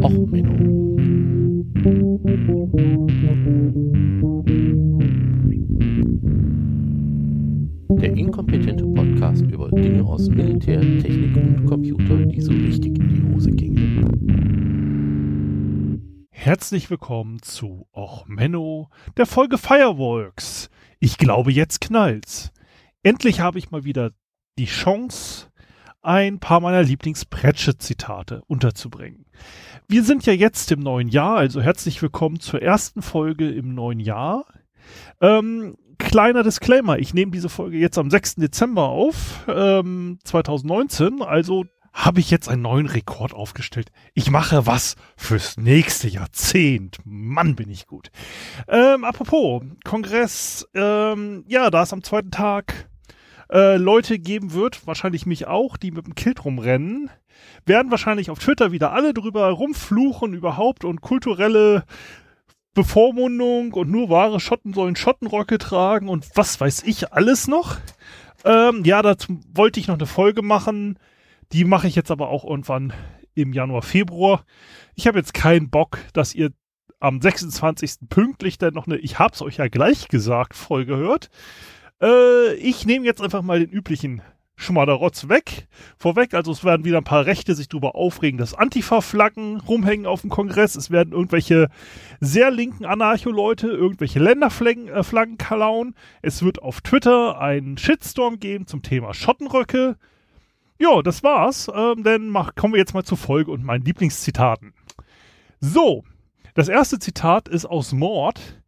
Och, Menno. Der inkompetente Podcast über Dinge aus Militär, Technik und Computer, die so richtig in die Hose gingen. Herzlich willkommen zu Och Menno, der Folge Fireworks. Ich glaube, jetzt knallt's. Endlich habe ich mal wieder die Chance, ein paar meiner Lieblings-Pratchett-Zitate unterzubringen. Wir sind ja jetzt im neuen Jahr, also herzlich willkommen zur ersten Folge im neuen Jahr. Ähm, kleiner Disclaimer, ich nehme diese Folge jetzt am 6. Dezember auf, ähm, 2019, also habe ich jetzt einen neuen Rekord aufgestellt. Ich mache was fürs nächste Jahrzehnt. Mann, bin ich gut. Ähm, apropos, Kongress, ähm, ja, da ist am zweiten Tag äh, Leute geben wird, wahrscheinlich mich auch, die mit dem Kilt rumrennen, werden wahrscheinlich auf Twitter wieder alle drüber rumfluchen überhaupt und kulturelle Bevormundung und nur wahre Schotten sollen Schottenrocke tragen und was weiß ich alles noch. Ähm, ja, dazu wollte ich noch eine Folge machen. Die mache ich jetzt aber auch irgendwann im Januar, Februar. Ich habe jetzt keinen Bock, dass ihr am 26. pünktlich dann noch eine Ich hab's euch ja gleich gesagt Folge hört. Äh, ich nehme jetzt einfach mal den üblichen Schmaderotz weg. Vorweg, also es werden wieder ein paar Rechte sich darüber aufregen, dass Antifa-Flaggen rumhängen auf dem Kongress. Es werden irgendwelche sehr linken Anarcho-Leute irgendwelche Länderflaggen äh, Flaggen klauen. Es wird auf Twitter einen Shitstorm geben zum Thema Schottenröcke. Ja, das war's. Ähm, dann mach, kommen wir jetzt mal zur Folge und meinen Lieblingszitaten. So, das erste Zitat ist aus Mord.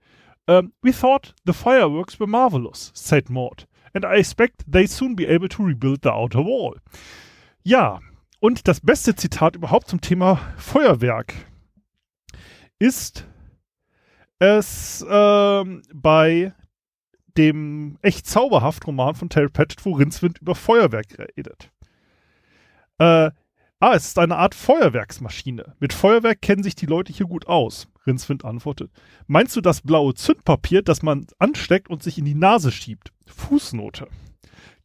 Um, we thought the fireworks were marvelous, said Maud, and I expect they soon be able to rebuild the outer wall. Ja, und das beste Zitat überhaupt zum Thema Feuerwerk ist es ähm, bei dem echt zauberhaft Roman von Terry Pratchett, wo Rincewind über Feuerwerk redet. Äh, ah, es ist eine Art Feuerwerksmaschine. Mit Feuerwerk kennen sich die Leute hier gut aus. Rinzwind antwortet. Meinst du das blaue Zündpapier, das man ansteckt und sich in die Nase schiebt? Fußnote.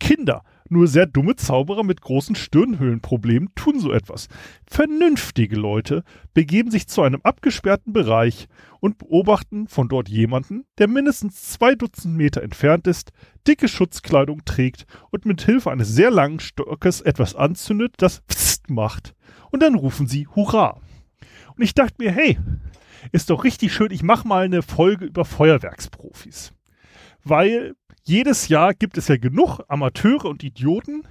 Kinder, nur sehr dumme Zauberer mit großen Stirnhöhlenproblemen tun so etwas. Vernünftige Leute begeben sich zu einem abgesperrten Bereich und beobachten von dort jemanden, der mindestens zwei Dutzend Meter entfernt ist, dicke Schutzkleidung trägt und mit Hilfe eines sehr langen Stockes etwas anzündet, das Macht. Und dann rufen sie Hurra. Und ich dachte mir, hey, ist doch richtig schön, ich mache mal eine Folge über Feuerwerksprofis. Weil jedes Jahr gibt es ja genug Amateure und Idioten,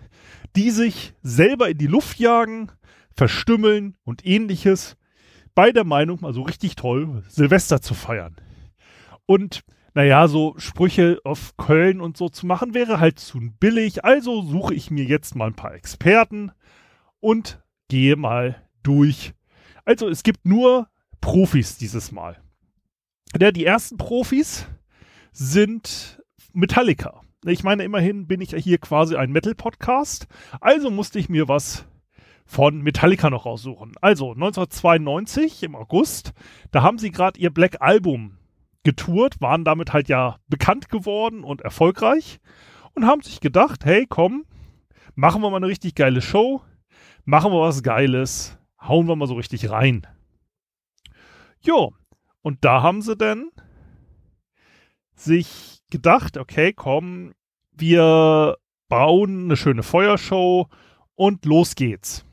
die sich selber in die Luft jagen, verstümmeln und ähnliches, bei der Meinung, mal so richtig toll, Silvester zu feiern. Und naja, so Sprüche auf Köln und so zu machen, wäre halt zu billig. Also suche ich mir jetzt mal ein paar Experten und gehe mal durch. Also es gibt nur Profis dieses Mal. Ja, die ersten Profis sind Metallica. Ich meine, immerhin bin ich ja hier quasi ein Metal-Podcast, also musste ich mir was von Metallica noch raussuchen. Also 1992 im August, da haben sie gerade ihr Black Album getourt, waren damit halt ja bekannt geworden und erfolgreich und haben sich gedacht, hey, komm, machen wir mal eine richtig geile Show, machen wir was Geiles, hauen wir mal so richtig rein. Jo, und da haben sie dann sich gedacht, okay, komm, wir bauen eine schöne Feuershow und los geht's.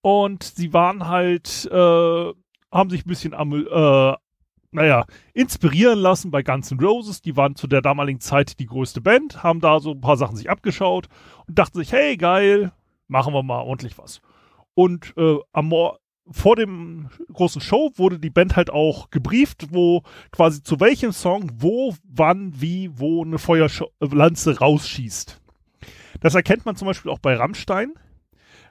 Und sie waren halt, äh, haben sich ein bisschen, äh, naja, inspirieren lassen bei Guns N' Roses. Die waren zu der damaligen Zeit die größte Band, haben da so ein paar Sachen sich abgeschaut und dachten sich, hey, geil, machen wir mal ordentlich was. Und äh, am, vor dem großen Show wurde die Band halt auch gebrieft, wo quasi zu welchem Song, wo, wann, wie, wo eine Feuerlanze rausschießt. Das erkennt man zum Beispiel auch bei Rammstein.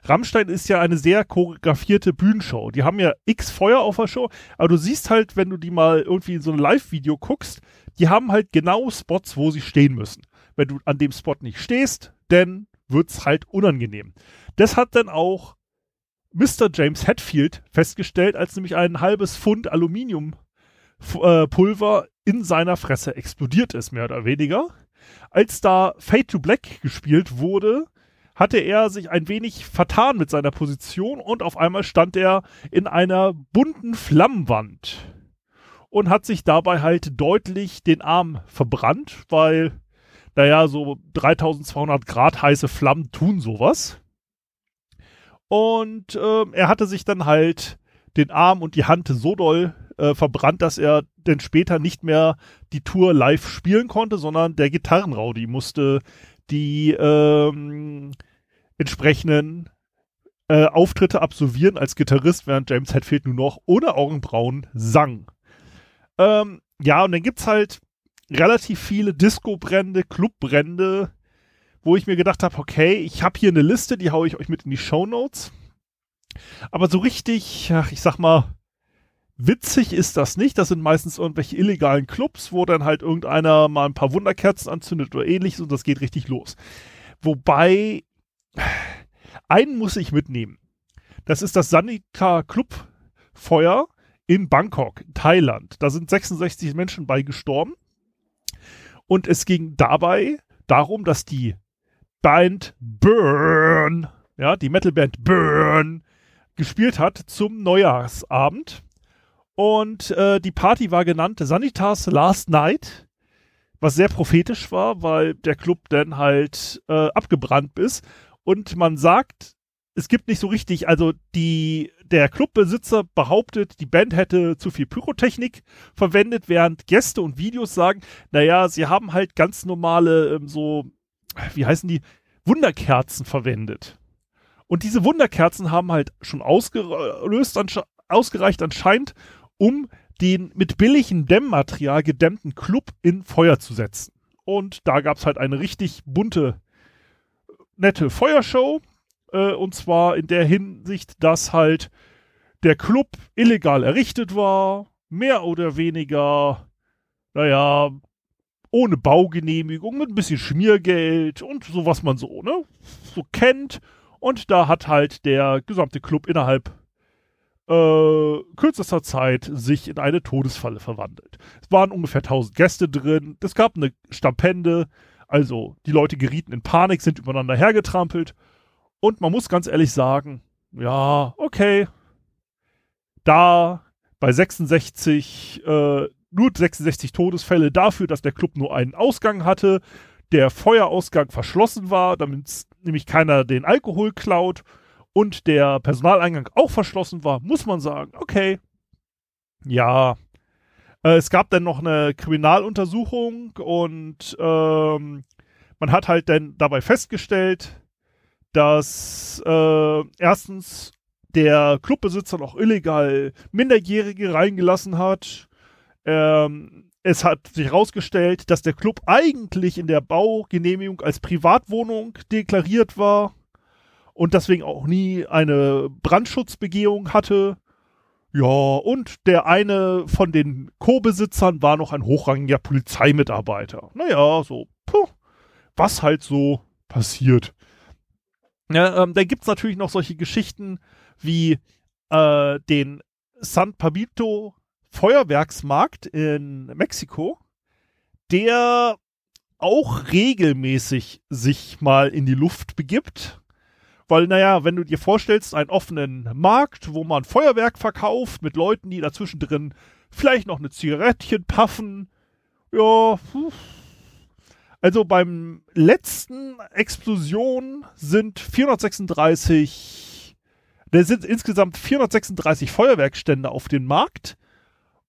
Rammstein ist ja eine sehr choreografierte Bühnenshow. Die haben ja x Feuer auf der Show, aber du siehst halt, wenn du die mal irgendwie in so ein Live-Video guckst, die haben halt genau Spots, wo sie stehen müssen. Wenn du an dem Spot nicht stehst, dann wird's halt unangenehm. Das hat dann auch Mr. James Hetfield festgestellt, als nämlich ein halbes Pfund Aluminiumpulver in seiner Fresse explodiert ist, mehr oder weniger. Als da Fade to Black gespielt wurde, hatte er sich ein wenig vertan mit seiner Position und auf einmal stand er in einer bunten Flammenwand und hat sich dabei halt deutlich den Arm verbrannt, weil, naja, so 3200 Grad heiße Flammen tun sowas. Und äh, er hatte sich dann halt den Arm und die Hand so doll äh, verbrannt, dass er denn später nicht mehr die Tour live spielen konnte, sondern der Gitarrenraudi musste die ähm, entsprechenden äh, Auftritte absolvieren als Gitarrist, während James Hetfield nur noch ohne Augenbrauen sang. Ähm, ja, und dann gibt's halt relativ viele Disco-Brände, Club-Brände, wo ich mir gedacht habe, okay, ich habe hier eine Liste, die haue ich euch mit in die Show Notes. Aber so richtig, ach, ich sag mal, witzig ist das nicht. Das sind meistens irgendwelche illegalen Clubs, wo dann halt irgendeiner mal ein paar Wunderkerzen anzündet oder ähnliches und das geht richtig los. Wobei, einen muss ich mitnehmen. Das ist das Sanika Club Feuer in Bangkok, Thailand. Da sind 66 Menschen bei gestorben. Und es ging dabei darum, dass die Band Burn, ja, die Metalband Burn, gespielt hat zum Neujahrsabend. Und äh, die Party war genannt Sanitas Last Night, was sehr prophetisch war, weil der Club dann halt äh, abgebrannt ist. Und man sagt, es gibt nicht so richtig, also die, der Clubbesitzer behauptet, die Band hätte zu viel Pyrotechnik verwendet, während Gäste und Videos sagen, naja, sie haben halt ganz normale, ähm, so, wie heißen die, Wunderkerzen verwendet. Und diese Wunderkerzen haben halt schon ausgelöst, ansche ausgereicht anscheinend, um den mit billigem Dämmmaterial gedämmten Club in Feuer zu setzen. Und da gab es halt eine richtig bunte, nette Feuershow äh, und zwar in der Hinsicht, dass halt der Club illegal errichtet war, mehr oder weniger, naja, ohne Baugenehmigung, mit ein bisschen Schmiergeld und so, was man so, ne, so kennt. Und da hat halt der gesamte Club innerhalb äh, kürzester Zeit sich in eine Todesfalle verwandelt. Es waren ungefähr 1000 Gäste drin, es gab eine Stampende, also die Leute gerieten in Panik, sind übereinander hergetrampelt und man muss ganz ehrlich sagen, ja, okay, da bei 66, äh, nur 66 Todesfälle dafür, dass der Club nur einen Ausgang hatte, der Feuerausgang verschlossen war, damit nämlich keiner den Alkohol klaut und der Personaleingang auch verschlossen war, muss man sagen, okay, ja, äh, es gab dann noch eine Kriminaluntersuchung und ähm, man hat halt dann dabei festgestellt, dass äh, erstens der Clubbesitzer noch illegal Minderjährige reingelassen hat. Ähm, es hat sich herausgestellt, dass der Club eigentlich in der Baugenehmigung als Privatwohnung deklariert war und deswegen auch nie eine Brandschutzbegehung hatte. Ja, und der eine von den Co-Besitzern war noch ein hochrangiger Polizeimitarbeiter. Naja, so, puh, was halt so passiert. Ja, ähm, da gibt es natürlich noch solche Geschichten wie äh, den San Pabito Feuerwerksmarkt in Mexiko, der auch regelmäßig sich mal in die Luft begibt. Weil, naja, wenn du dir vorstellst, einen offenen Markt, wo man Feuerwerk verkauft mit Leuten, die dazwischen drin vielleicht noch eine Zigarettchen puffen, ja, puh, also beim letzten Explosion sind 436, da sind insgesamt 436 Feuerwerkstände auf dem Markt.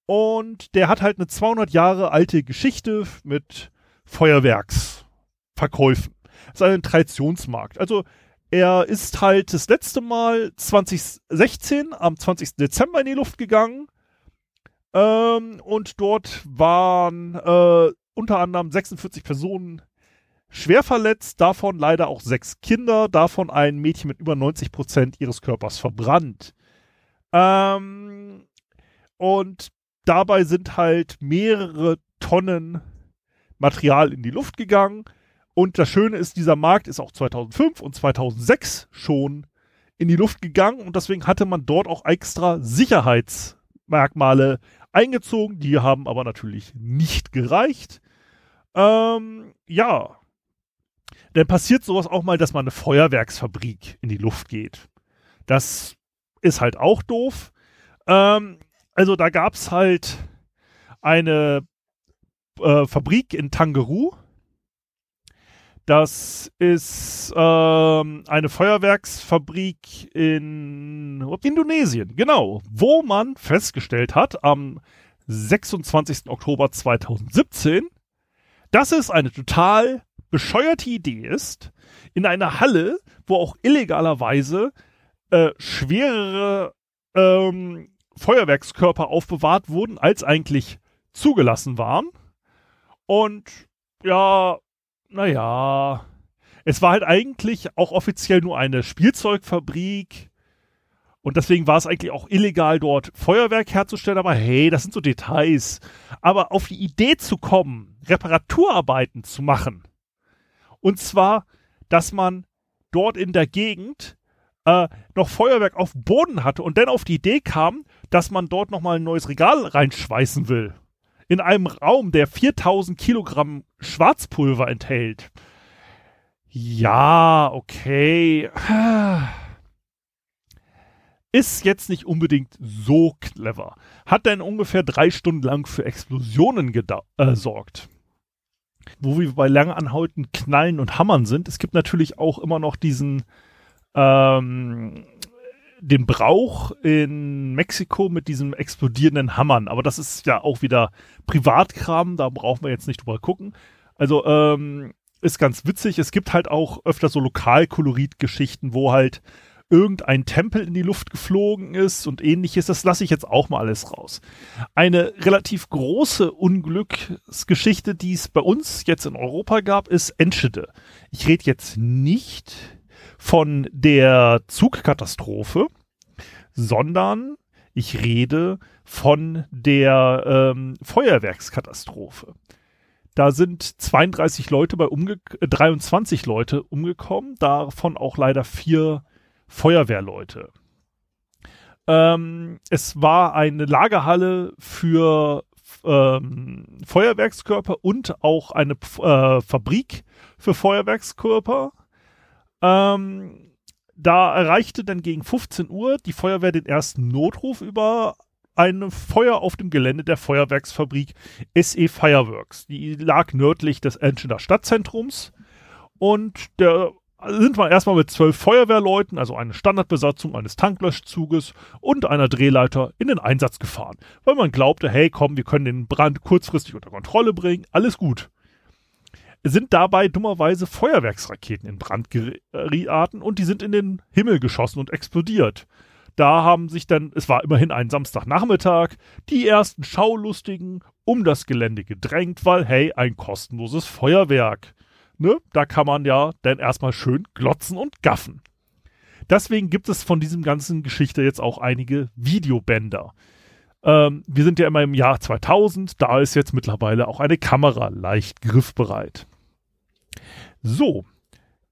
Und der hat halt eine 200 Jahre alte Geschichte mit Feuerwerksverkäufen. Das ist ein Traditionsmarkt. Also er ist halt das letzte Mal 2016 am 20. Dezember in die Luft gegangen. Ähm, und dort waren äh, unter anderem 46 Personen schwer verletzt, davon leider auch sechs Kinder, davon ein Mädchen mit über 90 Prozent ihres Körpers verbrannt. Ähm, und dabei sind halt mehrere Tonnen Material in die Luft gegangen. Und das Schöne ist, dieser Markt ist auch 2005 und 2006 schon in die Luft gegangen und deswegen hatte man dort auch extra Sicherheitsmerkmale eingezogen. Die haben aber natürlich nicht gereicht. Ähm, ja. dann passiert sowas auch mal, dass mal eine Feuerwerksfabrik in die Luft geht. Das ist halt auch doof. Ähm, also da gab es halt eine äh, Fabrik in Tangeru. Das ist ähm, eine Feuerwerksfabrik in Indonesien, genau, wo man festgestellt hat am 26. Oktober 2017, dass es eine total bescheuerte Idee ist, in einer Halle, wo auch illegalerweise äh, schwerere ähm, Feuerwerkskörper aufbewahrt wurden, als eigentlich zugelassen waren. Und ja, naja, es war halt eigentlich auch offiziell nur eine Spielzeugfabrik. Und deswegen war es eigentlich auch illegal, dort Feuerwerk herzustellen. Aber hey, das sind so Details. Aber auf die Idee zu kommen, Reparaturarbeiten zu machen. Und zwar, dass man dort in der Gegend äh, noch Feuerwerk auf Boden hatte und dann auf die Idee kam, dass man dort nochmal ein neues Regal reinschweißen will. In einem Raum, der 4000 Kilogramm Schwarzpulver enthält. Ja, okay. Ist jetzt nicht unbedingt so clever. Hat dann ungefähr drei Stunden lang für Explosionen gesorgt. Äh, Wo wir bei lange anhaltenden Knallen und Hammern sind, es gibt natürlich auch immer noch diesen ähm, den Brauch in Mexiko mit diesem explodierenden Hammern. Aber das ist ja auch wieder Privatkram, da brauchen wir jetzt nicht drüber gucken. Also, ähm, ist ganz witzig. Es gibt halt auch öfter so Lokalkolorit-Geschichten, wo halt irgendein Tempel in die Luft geflogen ist und ähnliches. Das lasse ich jetzt auch mal alles raus. Eine relativ große Unglücksgeschichte, die es bei uns jetzt in Europa gab, ist Enschede. Ich rede jetzt nicht von der Zugkatastrophe, sondern ich rede von der ähm, Feuerwerkskatastrophe. Da sind 32 Leute bei umge 23 äh, Leute umgekommen, davon auch leider vier Feuerwehrleute. Ähm, es war eine Lagerhalle für ähm, Feuerwerkskörper und auch eine äh, Fabrik für Feuerwerkskörper. Ähm, da erreichte dann gegen 15 Uhr die Feuerwehr den ersten Notruf über ein Feuer auf dem Gelände der Feuerwerksfabrik SE Fireworks. Die lag nördlich des Enschener Stadtzentrums und der sind wir erstmal mit zwölf Feuerwehrleuten, also eine Standardbesatzung eines Tanklöschzuges und einer Drehleiter in den Einsatz gefahren, weil man glaubte, hey, komm, wir können den Brand kurzfristig unter Kontrolle bringen, alles gut sind dabei dummerweise Feuerwerksraketen in Brand geraten und die sind in den Himmel geschossen und explodiert. Da haben sich dann, es war immerhin ein Samstagnachmittag, die ersten Schaulustigen um das Gelände gedrängt, weil, hey, ein kostenloses Feuerwerk. Ne? Da kann man ja dann erstmal schön glotzen und gaffen. Deswegen gibt es von diesem ganzen Geschichte jetzt auch einige Videobänder. Ähm, wir sind ja immer im Jahr 2000, da ist jetzt mittlerweile auch eine Kamera leicht griffbereit. So,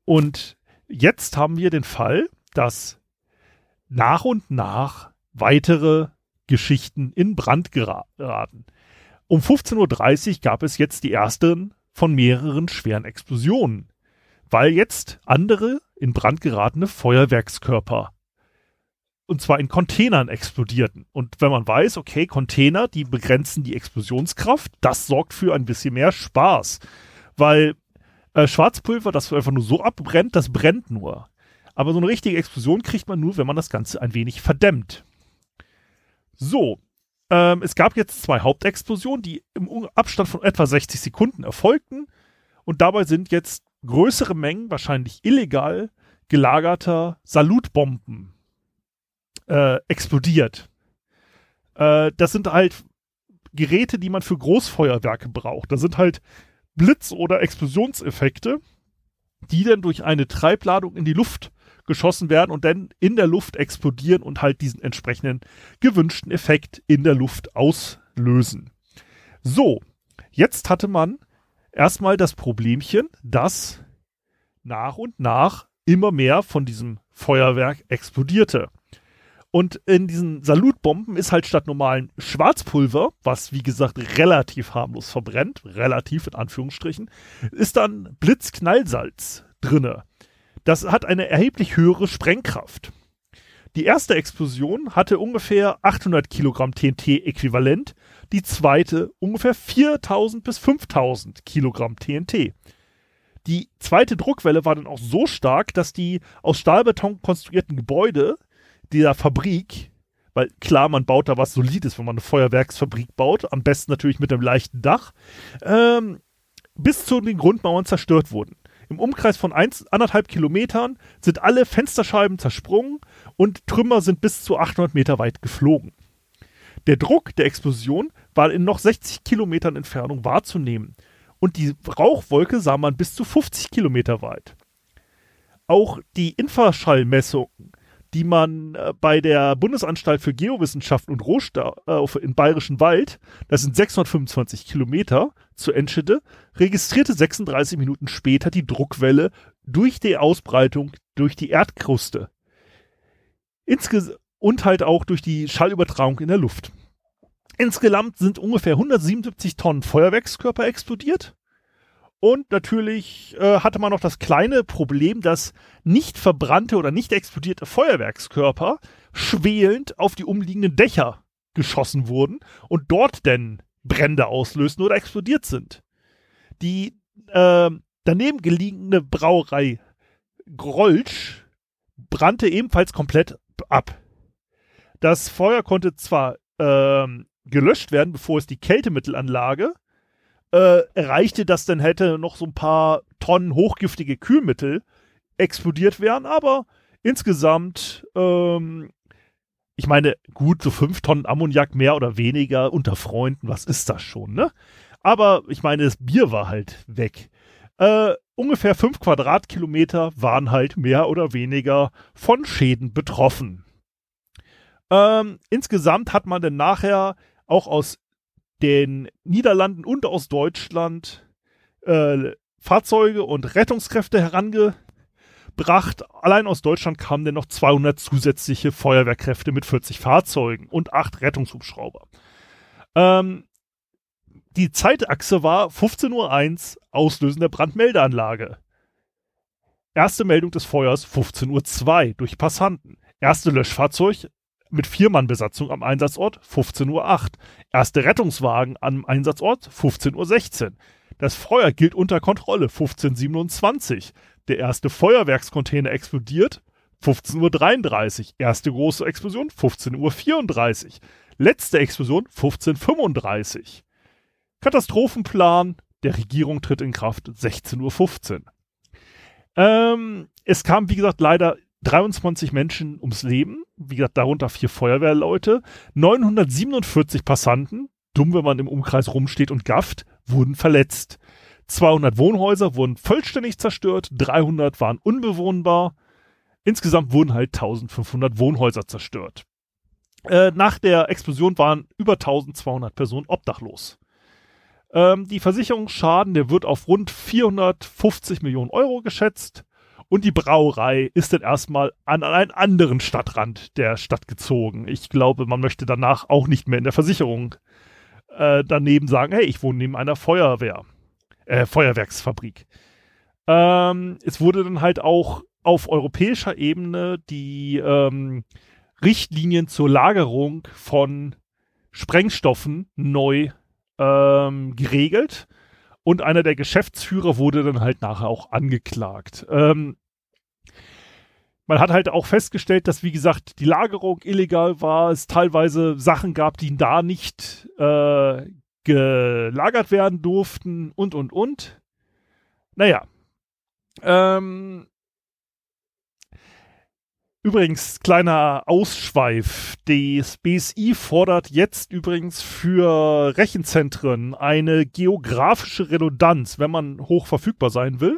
und jetzt haben wir den Fall, dass nach und nach weitere Geschichten in Brand geraten. Um 15.30 Uhr gab es jetzt die ersten von mehreren schweren Explosionen, weil jetzt andere in Brand geratene Feuerwerkskörper und zwar in Containern explodierten. Und wenn man weiß, okay, Container, die begrenzen die Explosionskraft, das sorgt für ein bisschen mehr Spaß, weil äh, Schwarzpulver, das einfach nur so abbrennt, das brennt nur. Aber so eine richtige Explosion kriegt man nur, wenn man das Ganze ein wenig verdämmt. So, ähm, es gab jetzt zwei Hauptexplosionen, die im Abstand von etwa 60 Sekunden erfolgten. Und dabei sind jetzt größere Mengen, wahrscheinlich illegal, gelagerter Salutbomben äh, explodiert. Äh, das sind halt Geräte, die man für Großfeuerwerke braucht. Da sind halt Blitz- oder Explosionseffekte, die dann durch eine Treibladung in die Luft geschossen werden und dann in der Luft explodieren und halt diesen entsprechenden gewünschten Effekt in der Luft auslösen. So, jetzt hatte man erstmal das Problemchen, dass nach und nach immer mehr von diesem Feuerwerk explodierte. Und in diesen Salutbomben ist halt statt normalen Schwarzpulver, was wie gesagt relativ harmlos verbrennt, relativ in Anführungsstrichen, ist dann Blitzknallsalz drinne. Das hat eine erheblich höhere Sprengkraft. Die erste Explosion hatte ungefähr 800 Kilogramm TNT-Äquivalent, die zweite ungefähr 4000 bis 5000 Kilogramm TNT. Die zweite Druckwelle war dann auch so stark, dass die aus Stahlbeton konstruierten Gebäude dieser Fabrik, weil klar, man baut da was Solides, wenn man eine Feuerwerksfabrik baut, am besten natürlich mit einem leichten Dach, ähm, bis zu den Grundmauern zerstört wurden. Im Umkreis von eins, anderthalb Kilometern sind alle Fensterscheiben zersprungen und Trümmer sind bis zu 800 Meter weit geflogen. Der Druck der Explosion war in noch 60 Kilometern Entfernung wahrzunehmen und die Rauchwolke sah man bis zu 50 Kilometer weit. Auch die Infraschallmessungen, die man äh, bei der Bundesanstalt für Geowissenschaften und Rohstoffe im Bayerischen Wald, das sind 625 Kilometer zu Enschede, registrierte 36 Minuten später die Druckwelle durch die Ausbreitung durch die Erdkruste. Insges und halt auch durch die Schallübertragung in der Luft. Insgesamt sind ungefähr 177 Tonnen Feuerwerkskörper explodiert. Und natürlich äh, hatte man noch das kleine Problem, dass nicht verbrannte oder nicht explodierte Feuerwerkskörper schwelend auf die umliegenden Dächer geschossen wurden und dort denn Brände auslösten oder explodiert sind. Die äh, daneben gelegene Brauerei Grolsch brannte ebenfalls komplett ab. Das Feuer konnte zwar ähm, gelöscht werden, bevor es die Kältemittelanlage äh, erreichte, dass dann hätte noch so ein paar Tonnen hochgiftige Kühlmittel explodiert wären, aber insgesamt, ähm, ich meine, gut, so fünf Tonnen Ammoniak mehr oder weniger unter Freunden, was ist das schon, ne? Aber ich meine, das Bier war halt weg. Äh, ungefähr fünf Quadratkilometer waren halt mehr oder weniger von Schäden betroffen. Ähm, insgesamt hat man dann nachher auch aus den Niederlanden und aus Deutschland äh, Fahrzeuge und Rettungskräfte herangebracht. Allein aus Deutschland kamen dann noch 200 zusätzliche Feuerwehrkräfte mit 40 Fahrzeugen und 8 Rettungshubschrauber. Ähm, die Zeitachse war 15.01 Uhr Auslösen der Brandmeldeanlage. Erste Meldung des Feuers 15.02 Uhr durch Passanten. Erste Löschfahrzeug mit Viermann-Besatzung am Einsatzort 15.08 Uhr. Erste Rettungswagen am Einsatzort 15.16 Uhr. Das Feuer gilt unter Kontrolle 15.27 Uhr. Der erste Feuerwerkscontainer explodiert 15.33 Uhr. Erste große Explosion 15.34 Uhr. Letzte Explosion 15.35 Uhr. Katastrophenplan der Regierung tritt in Kraft 16.15 Uhr. Ähm, es kam, wie gesagt, leider 23 Menschen ums Leben, wie gesagt, darunter vier Feuerwehrleute, 947 Passanten, dumm, wenn man im Umkreis rumsteht und gafft, wurden verletzt. 200 Wohnhäuser wurden vollständig zerstört, 300 waren unbewohnbar. Insgesamt wurden halt 1500 Wohnhäuser zerstört. Äh, nach der Explosion waren über 1200 Personen obdachlos. Ähm, die Versicherungsschaden, der wird auf rund 450 Millionen Euro geschätzt. Und die Brauerei ist dann erstmal an, einen anderen Stadtrand der Stadt gezogen. Ich glaube, man möchte danach auch nicht mehr in der Versicherung äh, daneben sagen, hey, ich wohne neben einer Feuerwehr, äh, Feuerwerksfabrik. Ähm, es wurde dann halt auch auf europäischer Ebene die ähm, Richtlinien zur Lagerung von Sprengstoffen neu ähm, geregelt. Und einer der Geschäftsführer wurde dann halt nachher auch angeklagt. Ähm, man hat halt auch festgestellt, dass, wie gesagt, die Lagerung illegal war, es teilweise Sachen gab, die da nicht äh, gelagert werden durften und, und, und. Naja. Ähm, Übrigens, kleiner Ausschweif. Das BSI fordert jetzt übrigens für Rechenzentren eine geografische Redundanz, wenn man hoch verfügbar sein will.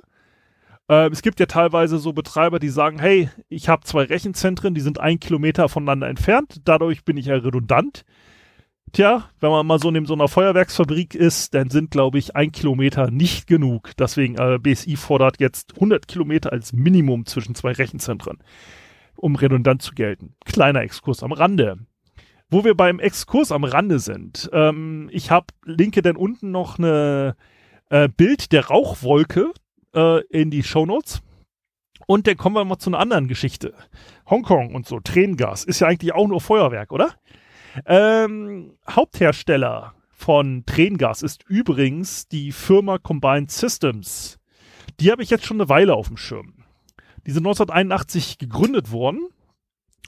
Äh, es gibt ja teilweise so Betreiber, die sagen, hey, ich habe zwei Rechenzentren, die sind ein Kilometer voneinander entfernt, dadurch bin ich ja redundant. Tja, wenn man mal so neben so einer Feuerwerksfabrik ist, dann sind, glaube ich, ein Kilometer nicht genug. Deswegen, äh, BSI fordert jetzt 100 Kilometer als Minimum zwischen zwei Rechenzentren. um redundant zu gelten. Kleiner Exkurs am Rande. Wo wir beim Exkurs am Rande sind, ähm, ich habe linke dann unten noch eine äh, Bild der Rauchwolke äh, in die Shownotes. Und dann kommen wir mal zu einer anderen Geschichte. Hongkong und so, Tränengas, ist ja eigentlich auch nur Feuerwerk, oder? Ähm, Haupthersteller von Tränengas ist übrigens die Firma Combined Systems. Die habe ich jetzt schon eine Weile auf dem Schirm. Die sind 1981 gegründet worden.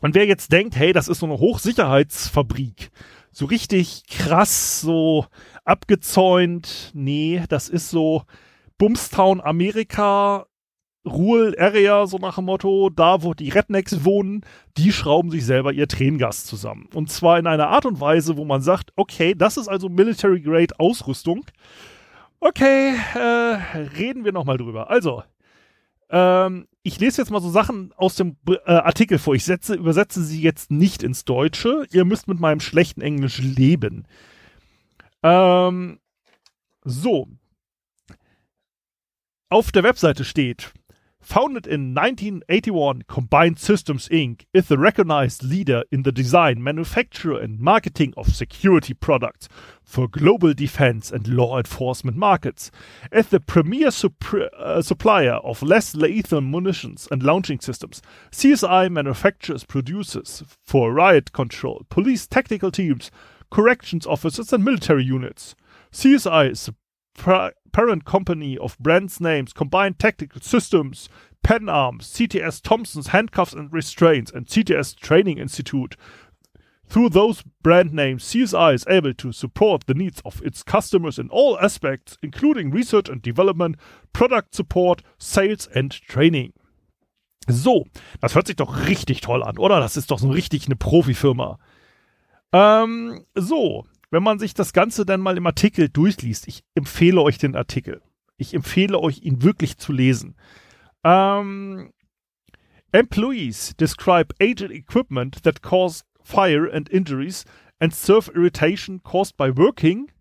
Und wer jetzt denkt, hey, das ist so eine Hochsicherheitsfabrik, so richtig krass, so abgezäunt, nee, das ist so Bumstown Amerika, Rural Area, so nach dem Motto, da wo die Rednecks wohnen, die schrauben sich selber ihr Tränengas zusammen. Und zwar in einer Art und Weise, wo man sagt, okay, das ist also Military Grade Ausrüstung. Okay, äh, reden wir nochmal drüber. Also, ähm, ich lese jetzt mal so Sachen aus dem äh, Artikel vor. Ich setze, übersetze sie jetzt nicht ins Deutsche. Ihr müsst mit meinem schlechten Englisch leben. Ähm, so. Auf der Webseite steht, Founded in 1981, Combined Systems Inc. is the recognized leader in the design, manufacture, and marketing of security products for global defense and law enforcement markets. As the premier uh, supplier of less lethal munitions and launching systems, CSI manufactures producers for riot control, police technical teams, corrections officers, and military units. CSI is parent company of brands names, Combined Tactical Systems, Pen Arms, CTS Thompson's Handcuffs and Restraints, and CTS Training Institute. Through those brand names, CSI is able to support the needs of its customers in all aspects, including research and development, product support, sales and training. So, das hört sich doch richtig toll an, oder? Das ist doch so richtig eine Profifirma. Ähm, so, wenn man sich das Ganze dann mal im Artikel durchliest, ich empfehle euch den Artikel. Ich empfehle euch, ihn wirklich zu lesen. Ähm, employees describe aged equipment that cause fire and injuries and serve irritation caused by working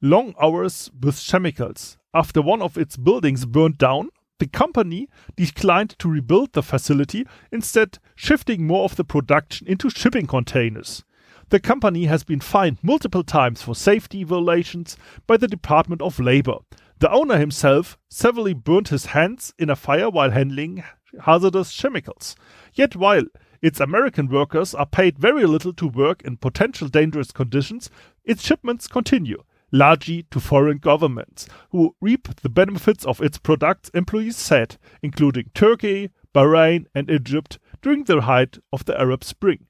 long hours with chemicals. After one of its buildings burned down, the company declined to rebuild the facility, instead shifting more of the production into shipping containers. The company has been fined multiple times for safety violations by the Department of Labor. The owner himself severely burned his hands in a fire while handling hazardous chemicals. Yet, while its American workers are paid very little to work in potential dangerous conditions, its shipments continue, largely to foreign governments, who reap the benefits of its products, employees said, including Turkey, Bahrain, and Egypt during the height of the Arab Spring.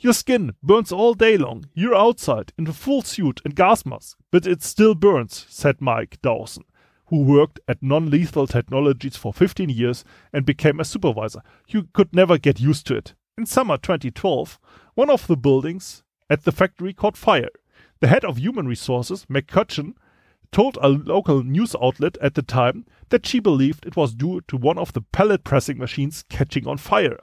Your skin burns all day long. You're outside in a full suit and gas mask, but it still burns, said Mike Dawson, who worked at non lethal technologies for 15 years and became a supervisor. You could never get used to it. In summer 2012, one of the buildings at the factory caught fire. The head of human resources, McCutcheon, told a local news outlet at the time that she believed it was due to one of the pellet pressing machines catching on fire.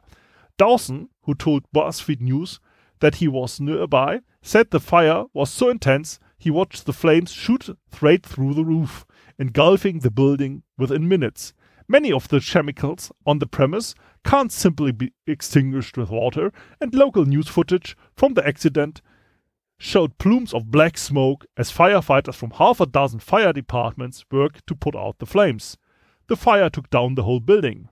Dawson, who told BuzzFeed News that he was nearby, said the fire was so intense he watched the flames shoot straight through the roof, engulfing the building within minutes. Many of the chemicals on the premise can't simply be extinguished with water, and local news footage from the accident showed plumes of black smoke as firefighters from half a dozen fire departments worked to put out the flames. The fire took down the whole building.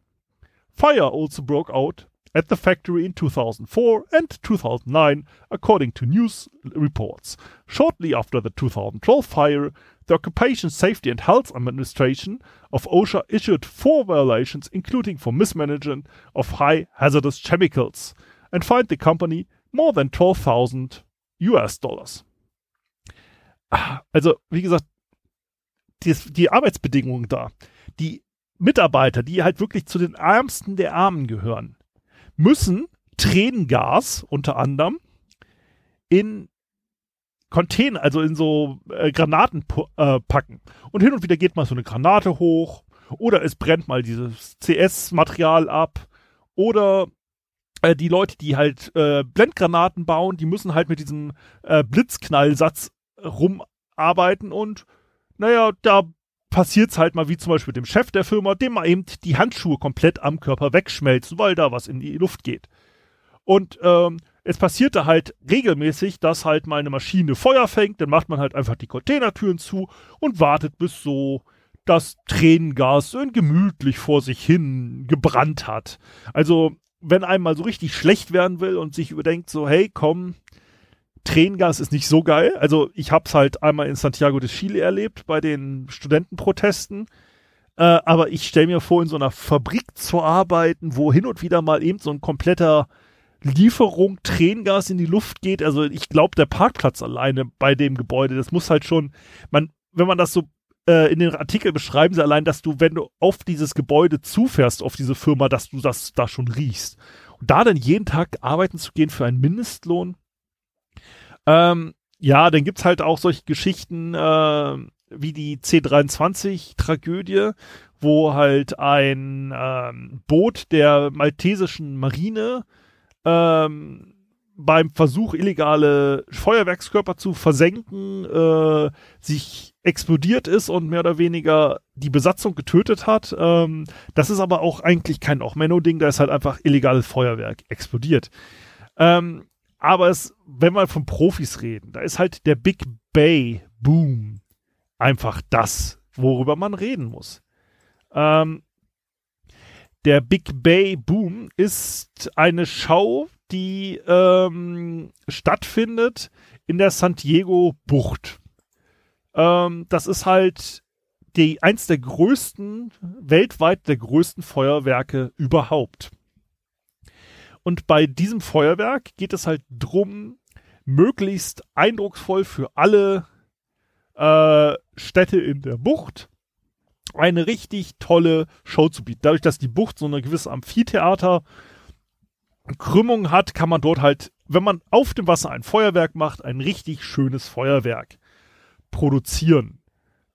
Fire also broke out at the factory in 2004 and 2009, according to news reports. Shortly after the 2012 fire, the Occupation Safety and Health Administration of OSHA issued four violations, including for mismanagement of high hazardous chemicals, and fined the company more than 12,000 US Dollars. Also, wie gesagt, die, die Arbeitsbedingungen da, die Mitarbeiter, die halt wirklich zu den Ärmsten der Armen gehören, müssen Tränengas unter anderem in Container, also in so äh, Granaten äh, packen. Und hin und wieder geht mal so eine Granate hoch oder es brennt mal dieses CS-Material ab oder äh, die Leute, die halt äh, Blendgranaten bauen, die müssen halt mit diesem äh, Blitzknallsatz rumarbeiten und naja, da passiert es halt mal wie zum Beispiel dem Chef der Firma, dem mal eben die Handschuhe komplett am Körper wegschmelzen, weil da was in die Luft geht. Und ähm, es passierte halt regelmäßig, dass halt mal eine Maschine Feuer fängt, dann macht man halt einfach die Containertüren zu und wartet bis so das Tränengas so gemütlich vor sich hin gebrannt hat. Also, wenn einem mal so richtig schlecht werden will und sich überdenkt, so, hey, komm, Tränengas ist nicht so geil. Also, ich hab's halt einmal in Santiago de Chile erlebt bei den Studentenprotesten. Äh, aber ich stelle mir vor, in so einer Fabrik zu arbeiten, wo hin und wieder mal eben so ein kompletter Lieferung Tränengas in die Luft geht. Also ich glaube, der Parkplatz alleine bei dem Gebäude, das muss halt schon, man, wenn man das so äh, in den Artikel beschreiben sie allein, dass du, wenn du auf dieses Gebäude zufährst, auf diese Firma, dass du das da schon riechst. Und da dann jeden Tag arbeiten zu gehen für einen Mindestlohn, ähm, ja, dann gibt's halt auch solche Geschichten äh, wie die C23-Tragödie, wo halt ein ähm, Boot der maltesischen Marine ähm, beim Versuch, illegale Feuerwerkskörper zu versenken, äh, sich explodiert ist und mehr oder weniger die Besatzung getötet hat. Ähm, das ist aber auch eigentlich kein Ochmenno-Ding, da ist halt einfach illegales Feuerwerk explodiert. Ähm, aber es, wenn wir von Profis reden, da ist halt der Big Bay Boom einfach das, worüber man reden muss. Ähm, der Big Bay Boom ist eine Schau, die ähm, stattfindet in der San Diego Bucht. Ähm, das ist halt die, eins der größten, weltweit der größten Feuerwerke überhaupt. Und bei diesem Feuerwerk geht es halt drum, möglichst eindrucksvoll für alle äh, Städte in der Bucht eine richtig tolle Show zu bieten. Dadurch, dass die Bucht so eine gewisse Amphitheater Krümmung hat, kann man dort halt, wenn man auf dem Wasser ein Feuerwerk macht, ein richtig schönes Feuerwerk produzieren.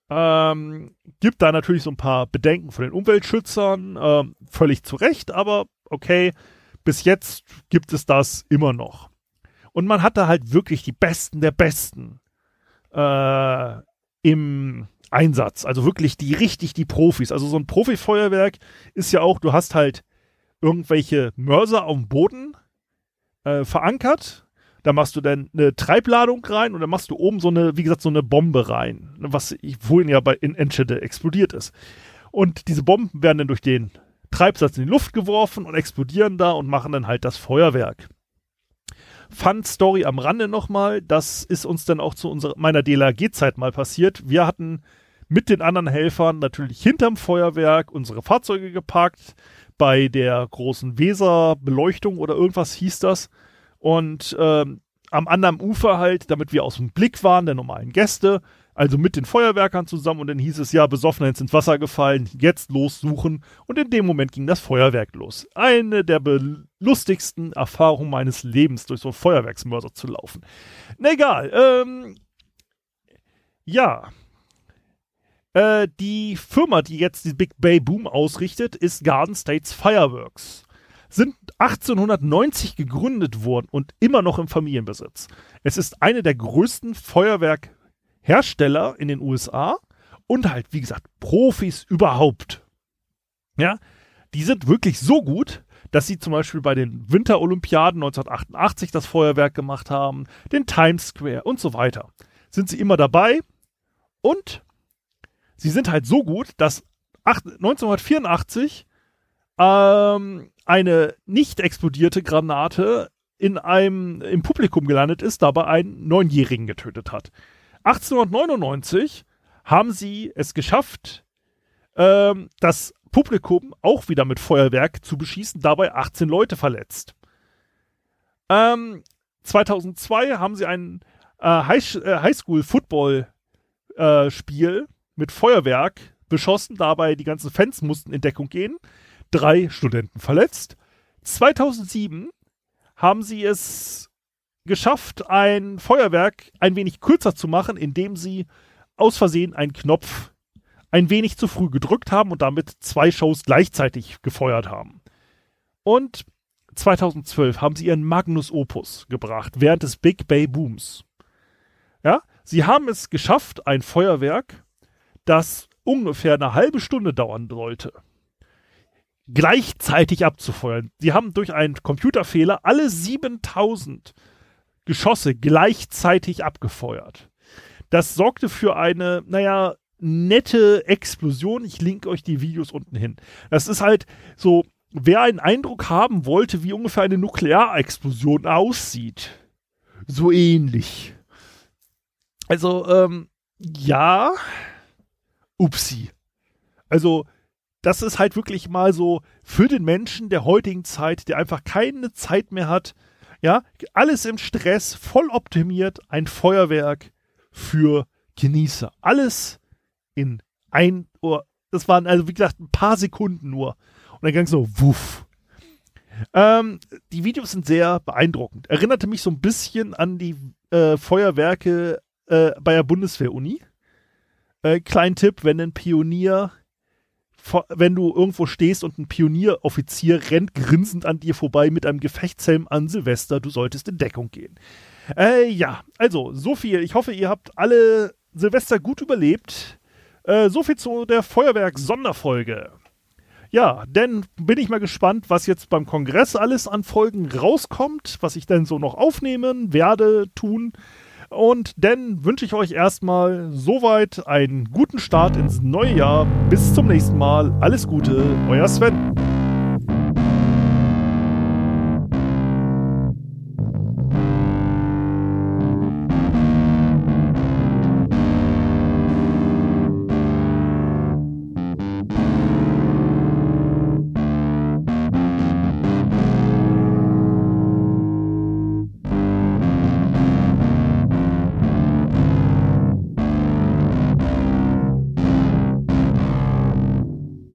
Ähm, gibt da natürlich so ein paar Bedenken von den Umweltschützern, ähm, völlig zu Recht, aber okay, bis jetzt gibt es das immer noch. Und man hat da halt wirklich die Besten der Besten äh, im Einsatz. Also wirklich die richtig die Profis. Also so ein Profifeuerwerk ist ja auch, du hast halt irgendwelche Mörser auf dem Boden äh, verankert. Da machst du dann eine Treibladung rein und dann machst du oben so eine, wie gesagt, so eine Bombe rein, was vorhin ja bei in Enschede explodiert ist. Und diese Bomben werden dann durch den Treibsatz in die Luft geworfen und explodieren da und machen dann halt das Feuerwerk. Fun Story am Rande nochmal, das ist uns dann auch zu unserer, meiner DLRG-Zeit mal passiert. Wir hatten mit den anderen Helfern natürlich hinterm Feuerwerk unsere Fahrzeuge geparkt, bei der großen Weser-Beleuchtung oder irgendwas hieß das. Und ähm, am anderen Ufer halt, damit wir aus dem Blick waren, der normalen Gäste, also mit den Feuerwerkern zusammen. Und dann hieß es ja, Besoffener ins Wasser gefallen, jetzt lossuchen. Und in dem Moment ging das Feuerwerk los. Eine der lustigsten Erfahrungen meines Lebens, durch so einen Feuerwerksmörser zu laufen. Na egal, ähm, ja, äh, die Firma, die jetzt die Big Bay Boom ausrichtet, ist Garden States Fireworks. Sind 1890 gegründet worden und immer noch im Familienbesitz. Es ist eine der größten Feuerwerkhersteller in den USA und halt, wie gesagt, Profis überhaupt. Ja, die sind wirklich so gut, dass sie zum Beispiel bei den Winterolympiaden 1988 das Feuerwerk gemacht haben, den Times Square und so weiter. Sind sie immer dabei und sie sind halt so gut, dass 1984 ähm, eine nicht explodierte Granate in einem, im Publikum gelandet ist, dabei einen Neunjährigen getötet hat. 1899 haben sie es geschafft, ähm, das Publikum auch wieder mit Feuerwerk zu beschießen, dabei 18 Leute verletzt. Ähm, 2002 haben sie ein äh, High, äh, Highschool-Football-Spiel äh, mit Feuerwerk beschossen. Dabei die ganzen Fans mussten in Deckung gehen. Drei Studenten verletzt. 2007 haben sie es geschafft, ein Feuerwerk ein wenig kürzer zu machen, indem sie aus Versehen einen Knopf ein wenig zu früh gedrückt haben und damit zwei Shows gleichzeitig gefeuert haben. Und 2012 haben sie ihren Magnus Opus gebracht, während des Big Bay Booms. Ja, sie haben es geschafft, ein Feuerwerk das ungefähr eine halbe Stunde dauern sollte, gleichzeitig abzufeuern. Sie haben durch einen Computerfehler alle 7000 Geschosse gleichzeitig abgefeuert. Das sorgte für eine, naja, nette Explosion. Ich linke euch die Videos unten hin. Das ist halt so, wer einen Eindruck haben wollte, wie ungefähr eine Nuklearexplosion aussieht. So ähnlich. Also, ähm, ja. Upsi. Also, das ist halt wirklich mal so für den Menschen der heutigen Zeit, der einfach keine Zeit mehr hat. Ja, alles im Stress, voll optimiert, ein Feuerwerk für Genießer. Alles in ein Ohr. Das waren also, wie gesagt, ein paar Sekunden nur. Und dann ging so, wuff. Ähm, die Videos sind sehr beeindruckend. Erinnerte mich so ein bisschen an die äh, Feuerwerke äh, bei der Bundeswehr-Uni. Äh, kleinen Tipp, wenn ein Pionier, wenn du irgendwo stehst und ein Pionieroffizier rennt grinsend an dir vorbei mit einem Gefechtshelm an Silvester, du solltest in Deckung gehen. Äh, ja, also so viel. Ich hoffe, ihr habt alle Silvester gut überlebt. Äh, so viel zu der Feuerwerk-Sonderfolge. Ja, denn bin ich mal gespannt, was jetzt beim Kongress alles an Folgen rauskommt, was ich denn so noch aufnehmen werde, tun. Und dann wünsche ich euch erstmal soweit einen guten Start ins neue Jahr. Bis zum nächsten Mal. Alles Gute, euer Sven.